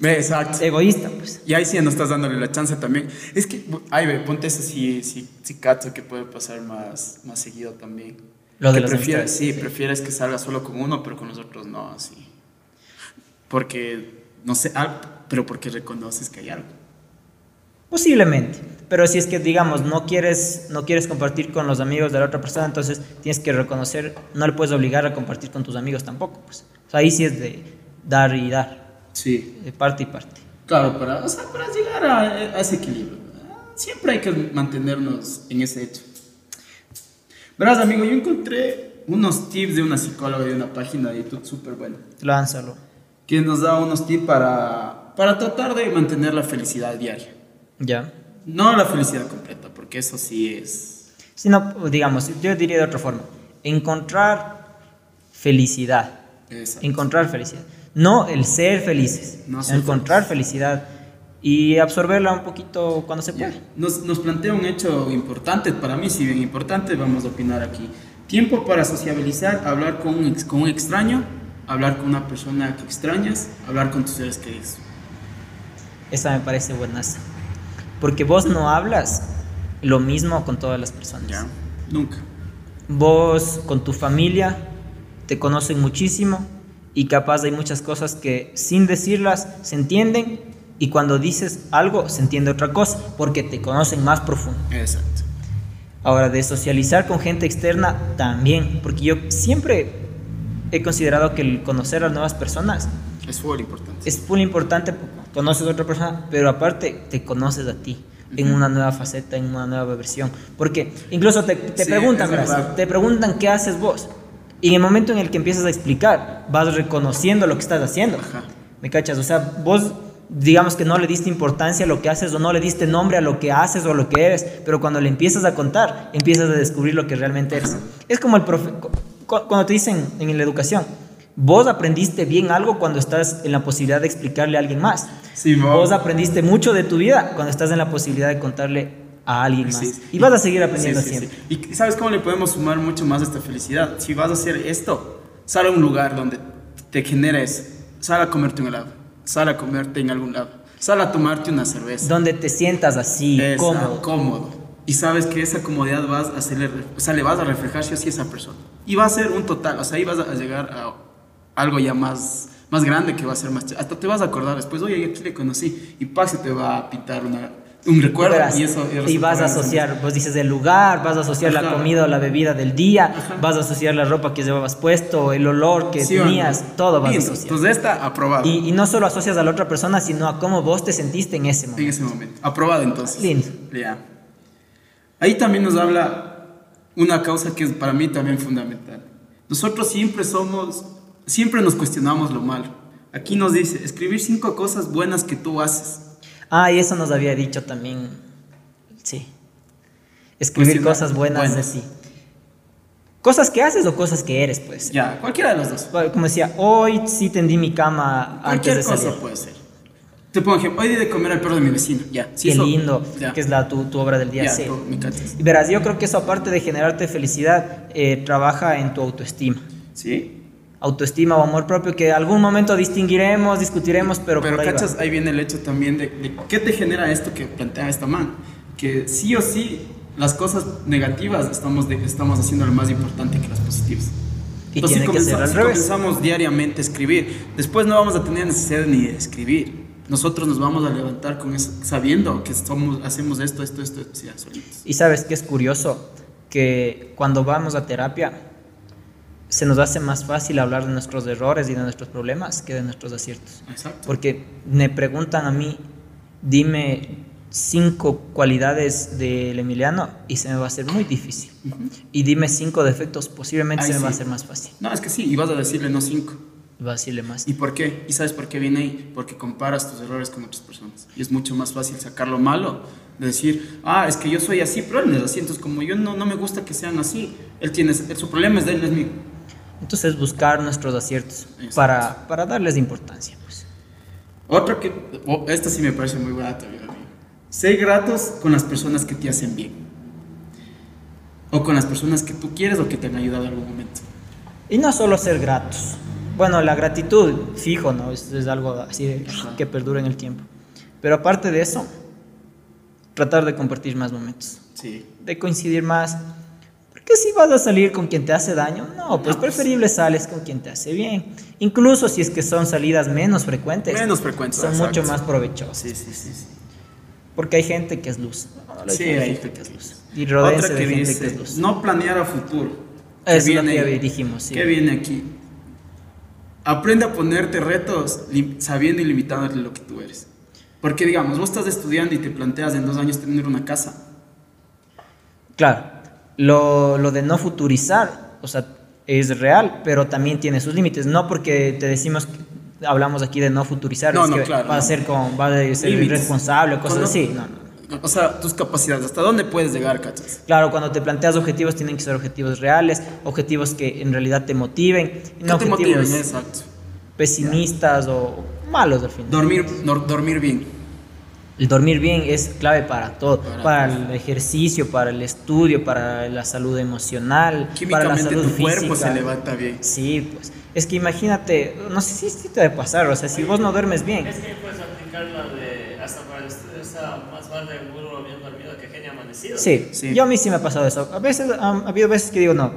Exacto. Egoísta, pues. Y ahí sí no estás dándole la chance también. Es que, ay, ve, ponte eso sí, sí, sí, cacho que puede pasar más, más seguido también. Lo de que las prefieres, sí, sí. prefieres que salga solo con uno, pero con los otros no, así. Porque, no sé, ah, pero porque reconoces que hay algo. Posiblemente. Pero si es que, digamos, no quieres, no quieres compartir con los amigos de la otra persona, entonces tienes que reconocer, no le puedes obligar a compartir con tus amigos tampoco. Pues. O sea, ahí sí es de dar y dar, Sí. de parte y parte. Claro, para, o sea, para llegar a, a ese equilibrio. Siempre hay que mantenernos en ese hecho. Verás, amigo, yo encontré unos tips de una psicóloga de una página de YouTube súper buena. Lánzalo. que nos da unos tips para, para tratar de mantener la felicidad diaria. Ya. No la felicidad completa, porque eso sí es... Si no, digamos, yo diría de otra forma, encontrar felicidad. Exacto. Encontrar felicidad. No el ser felices, No encontrar felicidad y absorberla un poquito cuando se puede. Nos, nos plantea un hecho importante, para mí sí bien importante, vamos a opinar aquí. Tiempo para sociabilizar, hablar con un, ex- con un extraño, hablar con una persona que extrañas, hablar con tus seres queridos. Esa me parece buenaza. Porque vos no hablas lo mismo con todas las personas. Ya, nunca. Vos con tu familia te conocen muchísimo y capaz hay muchas cosas que sin decirlas se entienden Y cuando dices algo, se entiende otra cosa, porque te conocen más profundo. Exacto. Ahora, de socializar con gente externa también, porque yo siempre he considerado que el conocer a nuevas personas Es muy importante. es muy importante, conoces a otra persona, pero aparte te conoces a ti en una nueva faceta, en una nueva versión. Porque incluso te, te Sí, preguntan, verás, te preguntan qué haces vos. Y en el momento en el que empiezas a explicar, vas reconociendo lo que estás haciendo. Ajá. ¿Me cachas? O sea, vos digamos que no le diste importancia a lo que haces o no le diste nombre a lo que haces o lo que eres, pero cuando le empiezas a contar, empiezas a descubrir lo que realmente eres. Es como el profe cu- cu- cuando te dicen en la educación, vos aprendiste bien algo cuando estás en la posibilidad de explicarle a alguien más. Sí. Vos aprendiste mucho de tu vida cuando estás en la posibilidad de contarle a alguien más. Sí. Y vas a seguir aprendiendo Sí, sí, siempre. Y sabes cómo le podemos sumar mucho más a esta felicidad. Si vas a hacer esto, sal a un lugar donde te genera eso. Sal a comerte un helado. Sal a comerte en algún lado. Sal a tomarte una cerveza. Donde te sientas así, Esa, cómodo. cómodo. Y sabes que esa comodidad vas a hacerle, o sea, le vas a reflejar sí o sí a esa persona. Y va a ser un total, o sea, ahí vas a llegar a algo ya más, más grande que va a ser más... Hasta te vas a acordar después, oye, aquí le conocí. Y Paxi te va a pitar una, un recuerdo. Verás, y eso y vas a asociar, vos dices el lugar, vas a asociar la Ajá. comida o la bebida del día, Ajá. vas a asociar la ropa que llevabas puesto, el olor que ¿Sí o no? tenías, todo vas a asociar. Entonces esta, aprobado. Y, y no solo asocias a la otra persona, sino a cómo vos te sentiste en ese en momento. ese momento. Aprobado entonces. Lindo. Ya. Ahí también nos habla una causa que es para mí también fundamental. Nosotros siempre somos, siempre nos cuestionamos lo malo. Aquí nos dice, escribir cinco cosas buenas que tú haces. Ah, y eso nos había dicho también. Sí. Escribir Cuestionar cosas buenas buenas. de ti. Cosas que haces o cosas que eres, pues. Ya, cualquiera de los dos. Como decía, hoy sí tendí mi cama antes Cualquier de salir. cosa puede ser. Te pongo ejemplo, hoy di de comer al perro de mi vecino. Ya, sí, Qué eso- lindo, Ya, que es la, tu, tu obra del día. ya, sí. tú me verás, yo creo que eso aparte de generarte felicidad, eh, trabaja en tu autoestima. ¿Sí? Autoestima o amor propio que algún momento distinguiremos, discutiremos, pero, Pero por ahí va. cachas, ahí viene el hecho también de, de qué te genera esto que plantea esta man. Que sí o sí, las cosas negativas estamos, de- estamos haciendo lo más importante que las positivas. Y Entonces, tiene si que ser comenzamos- al si revés. comenzamos diariamente a escribir, después no vamos a tener necesidad ni de escribir. Nosotros nos vamos a levantar con eso, sabiendo que somos, hacemos esto, esto, esto, esto. Y sabes que es curioso que cuando vamos a terapia se nos hace más fácil hablar de nuestros errores y de nuestros problemas que de nuestros aciertos. Exacto. Porque me preguntan a mí, dime cinco cualidades del Emiliano y se me va a hacer muy difícil. Y dime cinco defectos, posiblemente Ay, se me va a sí. hacer más fácil. No, es que sí, y vas a decirle no cinco. Va a decirle más. ¿Y por qué? ¿Y sabes por qué viene ahí? Porque comparas tus errores con otras personas. Y es mucho más fácil sacar lo malo, de decir, ah, es que yo soy así, pero él no es así. Entonces, como yo no, no me gusta que sean así, él tiene, su problema es de él, no es mío. Entonces buscar nuestros aciertos para, para darles importancia. Pues. Otro que, oh, esta sí me parece muy buena también. Sé gratos con las personas que te hacen bien. O con las personas que tú quieres o que te han ayudado en algún momento. Y no solo ser gratos. Bueno, la gratitud, fijo, ¿no? Es, es algo así de- que perdura en el tiempo. Pero aparte de eso, tratar de compartir más momentos, Sí. de coincidir más. Porque si vas a salir con quien te hace daño, no, pues pues. preferible sales con quien te hace bien. Incluso si es que son salidas menos frecuentes. Menos frecuentes, Son exacto. mucho más provechosas. Sí, sí, sí. sí. Porque hay gente que es luz. No, Sí, hay gente que es que luz. Y rodeense Otra de que gente dice, que es luz. no planear a futuro. Eso es lo viene- que ya dijimos, sí. ¿Qué viene aquí? Aprende a ponerte retos sabiendo y limitándote lo que tú eres. Porque digamos, vos estás estudiando y te planteas en dos años tener una casa. Claro, lo, lo de no futurizar, o sea, es real, pero también tiene sus límites. No porque te decimos, que hablamos aquí de no futurizar, No, es no, que claro, va a ser con, va a ser Límites. irresponsable cosas Cono- así. O sea, tus capacidades, ¿hasta dónde puedes llegar, cachas? Claro, cuando te planteas objetivos tienen que ser objetivos reales, objetivos que en realidad te motiven, no ¿Qué te objetivos motiva? Exacto. pesimistas o malos al final. Dormir, dormir bien. El dormir bien es clave para todo, Para para, el ejercicio, para el estudio, para la salud emocional, para la Químicamente salud tu cuerpo física. se levanta bien. Sí, pues. Es que imagínate, no sé si si te debe pasar, o sea, si vos no duermes bien. Es que puedes aplicar la de hasta para el estudio está más vale burro bien dormido que genio amanecido. Sí, Sí. yo a mí sí me ha pasado eso. A veces, um, ha habido veces que digo, no,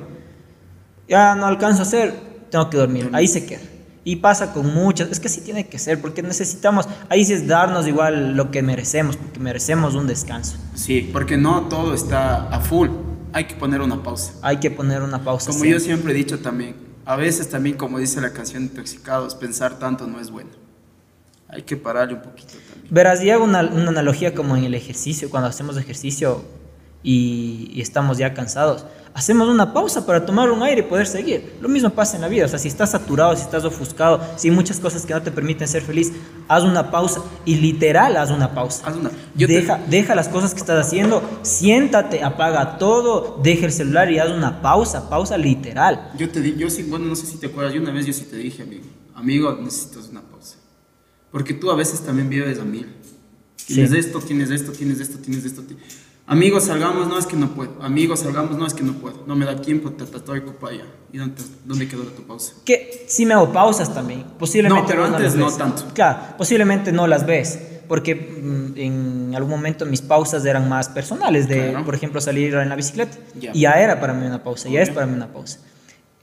ya no alcanzo a hacer, tengo que dormir, ahí se queda. Y pasa con muchas, es que así tiene que ser, porque necesitamos, ahí sí es darnos igual lo que merecemos, porque merecemos un descanso. Sí, porque no todo está a full, hay que poner una pausa. Hay que poner una pausa. Como yo siempre he dicho también, a veces también, como dice la canción Intoxicados, pensar tanto no es bueno. Hay que pararle un poquito también. Verás, y hago una, una analogía como en el ejercicio, cuando hacemos ejercicio y, y estamos ya cansados hacemos una pausa para tomar un aire y poder seguir. Lo mismo pasa en la vida, o sea, si estás saturado, si estás ofuscado, si hay muchas cosas que no te permiten ser feliz, haz una pausa y literal haz una pausa. Haz una. deja, deja las cosas que estás haciendo, siéntate, apaga todo, deja el celular y haz una pausa, pausa literal. Yo te di, yo sí, bueno, no sé si te acuerdas, yo una vez yo sí te dije, amigo, amigo, necesitas una pausa. Porque tú a veces también vives a mil. Tienes esto, tienes esto, tienes esto, tienes esto. Amigos, salgamos, no es que no puedo. Amigos, salgamos, no es que no puedo. No me da tiempo, te estoy ocupado ya. ¿Y dónde, dónde quedó tu pausa? Que sí me hago pausas también. Posiblemente no, pero antes no, tanto. Claro, posiblemente no las ves. Porque mm, en algún momento mis pausas eran más personales, de, por ejemplo, salir en la bicicleta. Y ya era para mí una pausa, ya es para mí una pausa.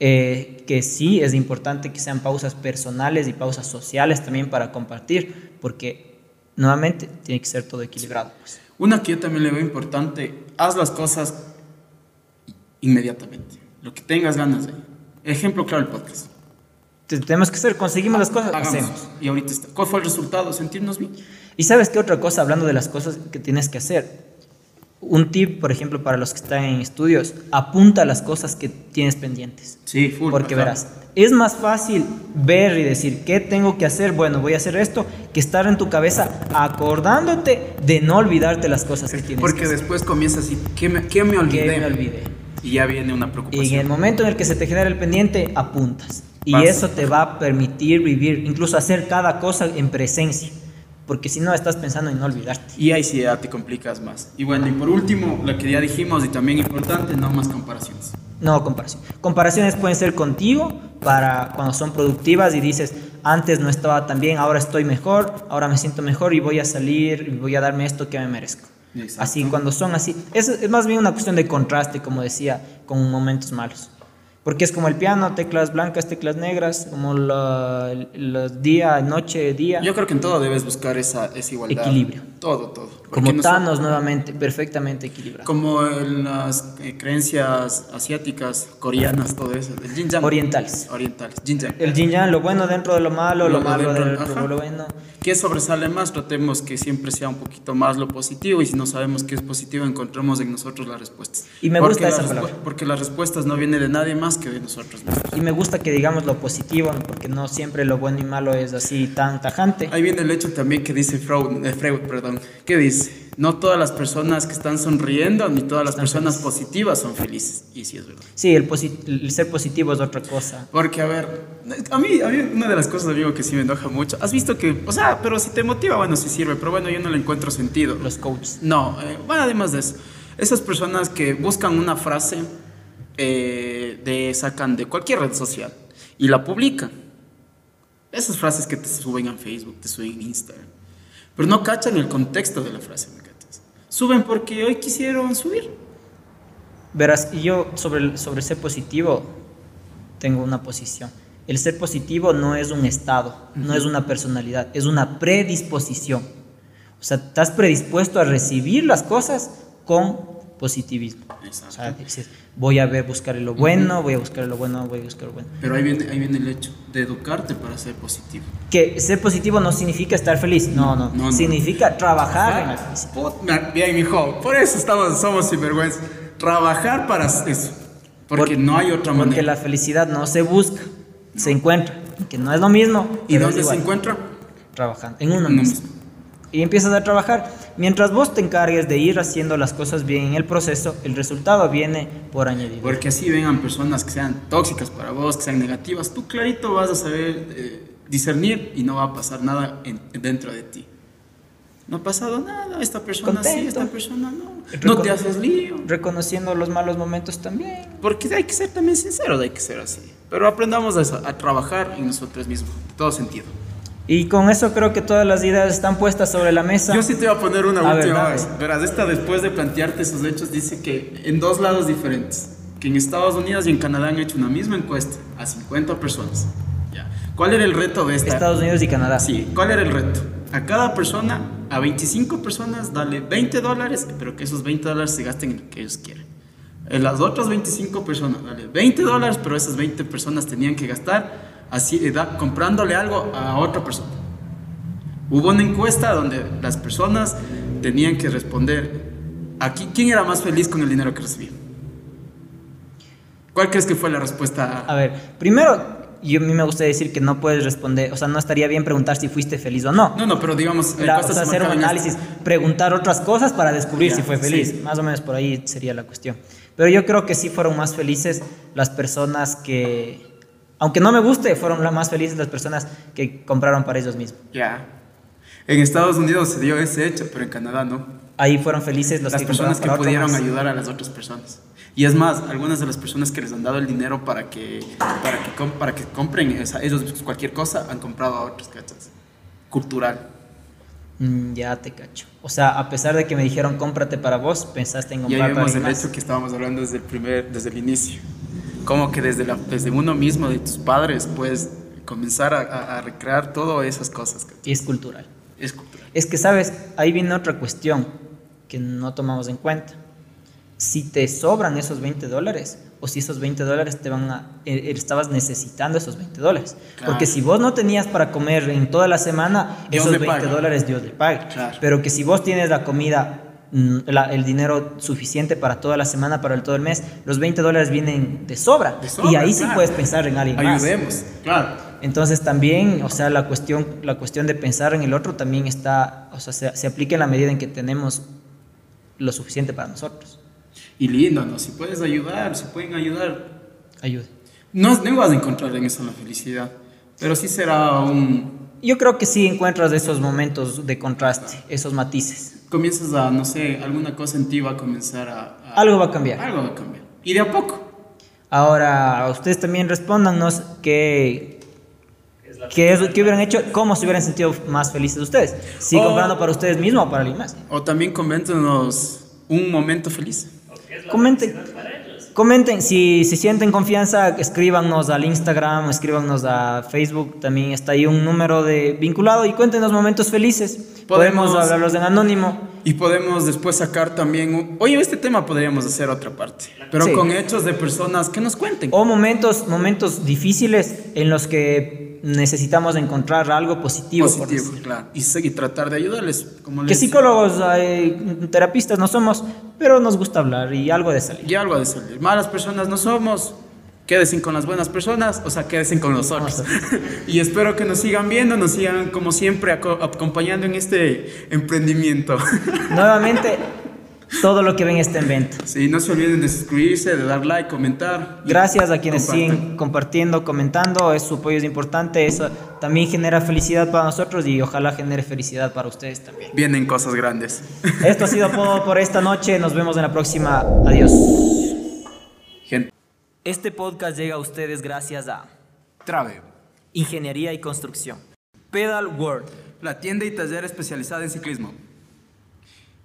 Eh, que sí es importante que sean pausas personales y pausas sociales también para compartir, porque nuevamente tiene que ser todo equilibrado. Pues. Una que yo también le veo importante, haz las cosas inmediatamente, lo que tengas ganas de. Ejemplo claro, el podcast. Tenemos que hacer, conseguimos las cosas, hacemos. Y ahorita está. ¿Cuál fue el resultado? Sentirnos bien. Y sabes qué otra cosa, hablando de las cosas que tienes que hacer. Un tip, por ejemplo, para los que están en estudios, apunta las cosas que tienes pendientes. Sí, full. Porque verás, es más fácil ver y decir, ¿qué tengo que hacer? Bueno, voy a hacer esto, que estar en tu cabeza acordándote de no olvidarte las cosas que tienes. Porque después comienza así, ¿qué me, qué me olvidé? ¿Qué me olvidé? Y ya viene una preocupación. Y en el momento en el que se te genera el pendiente, apuntas. Y eso te va a permitir vivir, incluso hacer cada cosa en presencia. Porque si no, estás pensando en no olvidarte. Y ahí sí ya te complicas más. Y bueno, y por último, lo que ya dijimos y también importante, no más comparaciones. No, comparación. Comparaciones pueden ser contigo para cuando son productivas y dices, antes no estaba tan bien, ahora estoy mejor, ahora me siento mejor y voy a salir y voy a darme esto que me merezco. Así, cuando son así. es más bien una cuestión de contraste, como decía, con momentos malos. Porque es como el piano, teclas blancas, teclas negras, como los día, noche, día. Yo creo que en todo debes buscar esa, esa igualdad. Equilibrio. Todo, todo. como Thanos nuevamente, perfectamente equilibrado. Como en las eh, creencias asiáticas, coreanas, todo eso. El yin Orientales. Orientales. El yin lo bueno dentro de lo malo, lo, malo dentro, de lo bueno. ¿Qué sobresale más? Tratemos que siempre sea un poquito más lo positivo y si no sabemos qué es positivo, encontremos en nosotros las respuestas. Y me gusta esa palabra. Porque las respuestas no vienen de nadie más que de nosotros Y me gusta que digamos lo positivo, porque no siempre lo bueno y malo es así tan tajante. Ahí viene el hecho también que dice Freud, eh, Freud perdón, ¿qué dice? No todas las personas que están sonriendo ni todas las personas positivas son felices. Y sí es verdad. Sí, el, el, ser positivo es otra cosa. Porque, a ver, a mí, a mí una de las cosas, amigo, que sí me enoja mucho. Has visto que, o sea, pero si te motiva, bueno, sí sirve, pero bueno, yo no le encuentro sentido. Los coaches. No, eh, bueno, además de eso, esas personas que buscan una frase eh, de sacan de cualquier red social y la publican. Esas frases que te suben a Facebook, te suben a Instagram. Pero no cachan el contexto de la frase, ¿me cachas? Suben porque hoy quisieron subir. Verás, yo sobre, sobre ser positivo tengo una posición. El ser positivo no es un estado, no es una personalidad, es una predisposición. O sea, estás predispuesto a recibir las cosas con positivismo. Exacto. O sea, voy a ver, buscar lo bueno, voy a buscar lo bueno, voy a buscar lo bueno. Pero ahí viene, ahí viene el hecho de educarte para ser positivo. Que ser positivo no significa estar feliz, no, no. significa trabajar en la felicidad. Bien, hijo, por eso estamos, somos sinvergüenza. Trabajar para eso. Porque, no hay otra manera. Porque la felicidad no se busca, se encuentra. Que no es lo mismo. ¿Y dónde se encuentra? Trabajando, en uno mismo y empiezas a trabajar. Mientras vos te encargues de ir haciendo las cosas bien en el proceso, el resultado viene por añadir. Porque así vengan personas que sean tóxicas para vos, que sean negativas, tú clarito vas a saber eh, discernir y no va a pasar nada dentro de ti. No ha pasado nada, esta persona sí, esta persona no. no te haces lío. Reconociendo los malos momentos también. Porque hay que ser también sinceros, hay que ser así. Pero aprendamos a, a trabajar en nosotros mismos, en todo sentido. Y con eso creo que todas las ideas están puestas sobre la mesa. Yo sí te voy a poner una última vez. Verás, esta después de plantearte esos hechos dice que en dos lados diferentes, que en Estados Unidos y en Canadá han hecho una misma encuesta a 50 personas. ¿Cuál era el reto de esta? Estados Unidos y Canadá. Sí, ¿cuál era el reto? A cada persona, a 25 personas, dale 20 dólares, pero que esos 20 dólares se gasten en lo que ellos quieran. En las otras 25 personas, dale 20 dólares, pero esas 20 personas tenían que gastar así, da- comprándole algo a otra persona. Hubo una encuesta donde las personas tenían que responder aquí quién era más feliz con el dinero que recibía. ¿Cuál crees que fue la respuesta? A ver, primero, yo, a mí me gusta decir que no puedes responder, o sea, no estaría bien preguntar si fuiste feliz o no. No, no, pero digamos, La- o sea, se hacer un análisis, preguntar otras cosas para descubrir Ya, si fue feliz. sí. Más o menos por ahí sería la cuestión. Pero yo creo que sí fueron más felices las personas que, aunque no me guste, fueron las más felices las personas que compraron para ellos mismos. Ya. En Estados Unidos se dio ese hecho, pero en Canadá no. Ahí fueron felices los las que personas que para pudieron otros ayudar a las otras personas. Y es más, algunas de las personas que les han dado el dinero para que, para que, para que compren o sea, ellos cualquier cosa, han comprado a otros, ¿cachas? Cultural. Mm, ya te cacho. O sea, a pesar de que me dijeron cómprate para vos, pensaste en Y ahí comprar para vemos alguien el más. hecho que estábamos hablando desde el, primer, desde el inicio. Como que desde, la, desde uno mismo, de tus padres, puedes comenzar a, a- a recrear todas esas cosas. Y es cultural. Es cultural. Es que, ¿sabes? Ahí viene otra cuestión que no tomamos en cuenta. Si te sobran esos 20 dólares o si esos 20 dólares te van a... eh, estabas necesitando esos 20 dólares. Claro. Porque si vos no tenías para comer en toda la semana, Dios esos le 20 paga. dólares Dios le paga. Claro. Pero que si vos tienes la comida, la- el dinero suficiente para toda la semana, para el todo el mes, los 20 dólares vienen de sobra. De sobra, y ahí sí claro. puedes pensar en alguien más. Ayudemos, claro. Entonces también, o sea, la cuestión, la cuestión de pensar en el otro también está, o sea, se, se aplica en la medida en que tenemos lo suficiente para nosotros. Y lindo, ¿no? Si puedes ayudar, si pueden ayudar, Ayuda. No, no vas a encontrar en eso la felicidad, pero sí será un... Yo creo que sí encuentras esos momentos de contraste, esos matices. Comienzas a, no sé, alguna cosa en ti va a comenzar a... a- Algo va a cambiar. Algo va a cambiar. Y de a poco. Ahora, ustedes también respóndanos qué, qué, es, qué hubieran hecho, cómo se hubieran sentido más felices ustedes. Si O- comprando para ustedes mismos o para alguien más. O también coméntanos un momento feliz. ¿Qué es la Comenten. Comenten, si, si sienten confianza, escríbanos al Instagram, escríbanos a Facebook, también está ahí un número de vinculado y cuéntenos momentos felices. Podemos, Podemos- hablarlos en anónimo. Y podemos después sacar también... un- Oye, este tema podríamos hacer otra parte, pero Sí. con hechos de personas que nos cuenten. O momentos, momentos difíciles en los que necesitamos encontrar algo positivo. Positivo, claro. Y, y tratar de ayudarles. Como Que psicólogos, eh, terapistas no somos, pero nos gusta hablar y algo de salir. Y algo de salir. Malas personas no somos. Quédense con las buenas personas, o sea, quédense con nosotros. y espero que nos sigan viendo, nos sigan como siempre aco- acompañando en este emprendimiento. Nuevamente, todo lo que ven está en venta. sí, no se olviden de suscribirse, de dar like, comentar. Gracias a quienes compartan. siguen compartiendo, comentando, es, su apoyo es importante, eso también genera felicidad para nosotros y ojalá genere felicidad para ustedes también. Vienen cosas grandes. Esto ha sido todo por esta noche, nos vemos en la próxima, adiós. Gente, Este podcast llega a ustedes gracias a Trave, Ingeniería y Construcción, Pedal World, la tienda y taller especializada en ciclismo.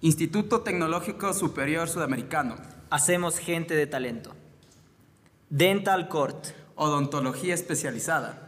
Instituto Tecnológico Superior Sudamericano. Hacemos gente de talento, Dental Court, Odontología especializada.